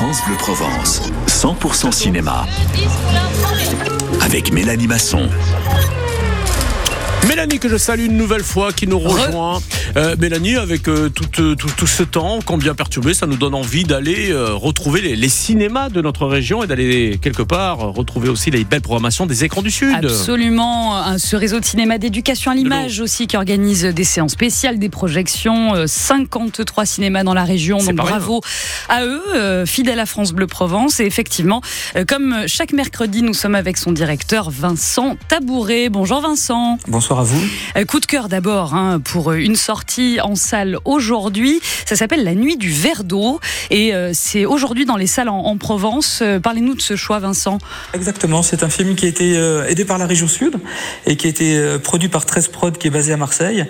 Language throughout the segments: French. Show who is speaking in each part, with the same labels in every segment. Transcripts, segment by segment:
Speaker 1: France Bleu Provence, 100% cinéma. Avec Mélanie Masson.
Speaker 2: Mélanie que je salue une nouvelle fois qui nous rejoint. Euh, Mélanie avec euh, tout, euh, tout, tout ce temps combien perturbé, ça nous donne envie d'aller euh, retrouver les, les cinémas de notre région et d'aller quelque part euh, retrouver aussi les belles programmations des écrans du Sud.
Speaker 3: Absolument. Un- Ce réseau de cinéma d'éducation à l'image aussi qui organise des séances spéciales, des projections. euh, 53 cinémas dans la région. Donc
Speaker 2: rien.
Speaker 3: bravo à eux, euh, fidèles à France Bleu Provence. Et effectivement, euh, comme chaque mercredi, nous sommes avec son directeur Vincent Tabouret. Bonjour Vincent.
Speaker 4: Bonsoir à vous.
Speaker 3: Euh, Coup de cœur d'abord hein, pour euh, une sortie en salle aujourd'hui. Ça s'appelle La Nuit du verre d'eau et euh, c'est aujourd'hui dans les salles en, en Provence. Euh, Parlez-nous de ce choix, Vincent.
Speaker 4: Exactement, c'est un film qui a été euh, aidé par la région Sud et qui a été euh, produit par 13 Prod qui est basé à Marseille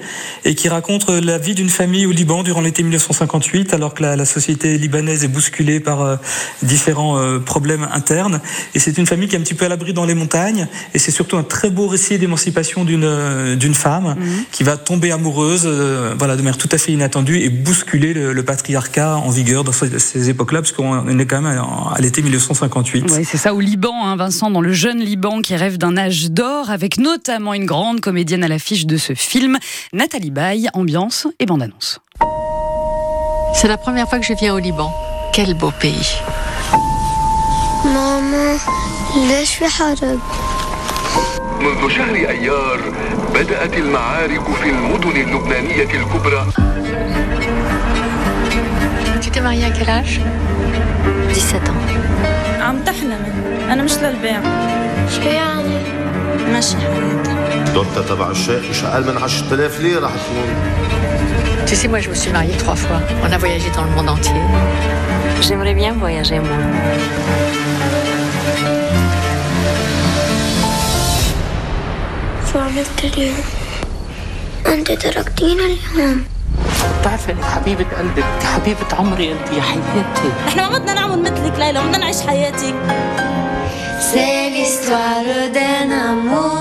Speaker 4: et qui raconte euh, la vie d'une famille au Liban durant l'été 1958 alors que la, la société libanaise est bousculée par euh, différents euh, problèmes internes et c'est une famille qui est un petit peu à l'abri dans les montagnes et c'est surtout un très beau récit d'émancipation d'une euh, d'une femme mhm. qui va tomber amoureuse, euh, voilà, de manière tout à fait inattendue et bousculer le, patriarcat en vigueur dans ces, époques-là, parce qu'on est quand même à, l'été 1958.
Speaker 3: C'est ça au Liban, hein, Vincent, dans le jeune Liban qui rêve d'un âge d'or, avec notamment une grande comédienne à l'affiche de ce film, Nathalie Baye, ambiance et bande-annonce.
Speaker 5: C'est la première fois que je viens au Liban. Quel beau pays.
Speaker 6: Maman, je suis.
Speaker 7: منذ شهر أيار بدأت المعارك في المدن اللبنانية الكبرى
Speaker 5: Tu t'es mariée à quel âge
Speaker 6: 17 ans
Speaker 8: عم تحلمي انا مش للبيع
Speaker 6: شو يعني؟
Speaker 8: ماشي حياتي
Speaker 9: الدوتة تبع الشيخ مش اقل من 10000 ليره حتكون
Speaker 5: Tu sais, moi, je me suis mariée trois fois. On a voyagé dans le monde entier.
Speaker 8: J'aimerais bien voyager moi.
Speaker 6: شو عملت اليوم؟ أنت تركتينا اليوم
Speaker 10: بتعرفي انك حبيبة انت حبيبة عمري انت يا حياتي
Speaker 8: إحنا ما بدنا نعمل مثلك ليلى بدنا نعيش حياتك
Speaker 6: C'est l'histoire d'un amour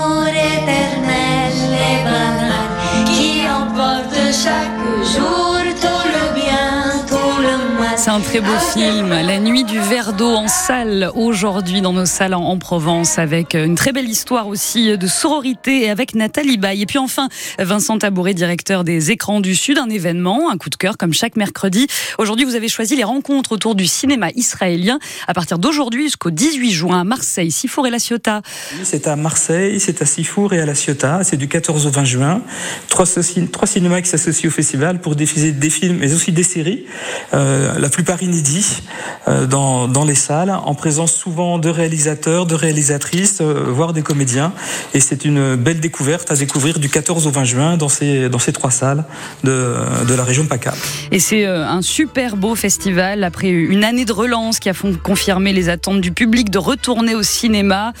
Speaker 3: C'est un très beau film, La Nuit du verre d'eau en salle aujourd'hui dans nos salles en en Provence avec une très belle histoire aussi de sororité et avec Nathalie Baye. Et puis enfin, Vincent Tabouret, directeur des écrans du Sud, un événement, un coup de cœur comme chaque mercredi. Aujourd'hui, vous avez choisi les rencontres autour du cinéma israélien à partir d'aujourd'hui jusqu'au 18 juin à Marseille, Sifour et La Ciotat.
Speaker 4: C'est à Marseille, c'est à Sifour et à La Ciotat. C'est du 14 au 20 juin. Trois, cinémas qui s'associent au festival pour diffuser des films, mais aussi des séries, euh, plupart inédits, euh, dans, dans les salles, en présence souvent de réalisateurs, de réalisatrices, euh, voire des comédiens. Et c'est une belle découverte à découvrir du 14 au 20 juin dans ces, dans ces trois salles de, de la région PACA.
Speaker 3: Et c'est euh, un super beau festival après une année de relance qui a confirmé les attentes du public de retourner au cinéma.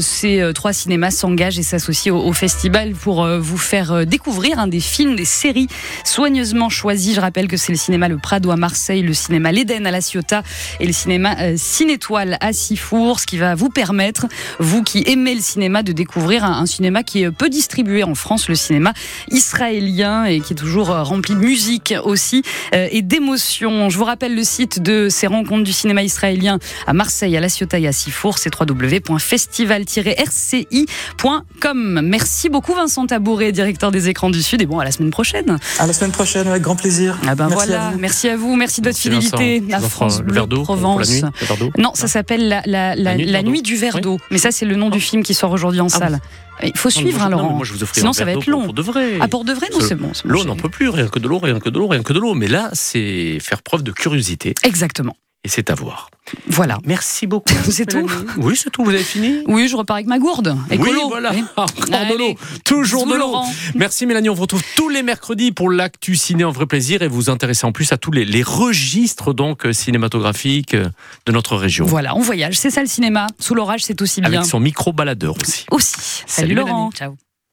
Speaker 3: Ces trois cinémas s'engagent et s'associent au, festival pour vous faire découvrir des films, des séries soigneusement choisis. Je rappelle que c'est le cinéma Le Prado à Marseille, le cinéma L'Éden à La Ciotat et le cinéma euh, Cinétoile à Sifour, ce qui va vous permettre, vous qui aimez le cinéma, de découvrir un, un cinéma qui est peu distribué en France, le cinéma israélien et qui est toujours euh, rempli de musique aussi euh, et d'émotions. Je vous rappelle le site de ces rencontres du cinéma israélien à Marseille, à La Ciotat et à Sifour, c'est www.festival-rci.com. Merci beaucoup Vincent Tabouret, directeur des écrans du Sud et bon à la semaine prochaine.
Speaker 4: À la semaine prochaine, avec grand plaisir.
Speaker 3: Ah ben
Speaker 4: Merci
Speaker 3: voilà,
Speaker 4: à vous.
Speaker 3: merci à vous, merci de votre
Speaker 2: Merci,
Speaker 3: fidélité
Speaker 2: Vincent.
Speaker 3: à France
Speaker 2: le
Speaker 3: Bleu Provence. Non, ça s'appelle la, la, la,
Speaker 2: La nuit du verre d'eau.
Speaker 3: Mais ça, c'est le nom du film qui sort aujourd'hui en
Speaker 2: Ah
Speaker 3: salle. Il faut suivre,
Speaker 2: Non,
Speaker 3: hein,
Speaker 2: non,
Speaker 3: Laurent.
Speaker 2: moi, je vous
Speaker 3: Sinon, ça va être long.
Speaker 2: Pour de vrai.
Speaker 3: Ah, pour de vrai, non,
Speaker 2: Ce-
Speaker 3: c'est bon.
Speaker 2: L'eau, on n'en peut plus, rien que de l'eau, rien que de l'eau, rien que de l'eau. Mais là, c'est faire preuve de curiosité
Speaker 3: Exactement.
Speaker 2: Et c'est à voir.
Speaker 3: Voilà.
Speaker 2: Merci beaucoup.
Speaker 3: C'est tout.
Speaker 2: Oui, c'est tout. Vous avez fini?
Speaker 3: Oui, je repars avec ma gourde. Écolo.
Speaker 2: Oui, voilà.
Speaker 3: Oui.
Speaker 2: Encore de l'eau. Toujours de l'eau. Merci Mélanie. On vous retrouve tous les mercredis pour l'actu ciné en vrai plaisir et vous vous intéressez en plus à tous les, les registres donc euh, cinématographiques euh, de notre région.
Speaker 3: Voilà, on voyage. C'est ça le cinéma. Sous l'orage, c'est aussi bien.
Speaker 2: Avec son micro baladeur aussi.
Speaker 3: Aussi.
Speaker 2: Salut,
Speaker 3: Salut, Laurent.
Speaker 2: Mélanie.
Speaker 3: Ciao.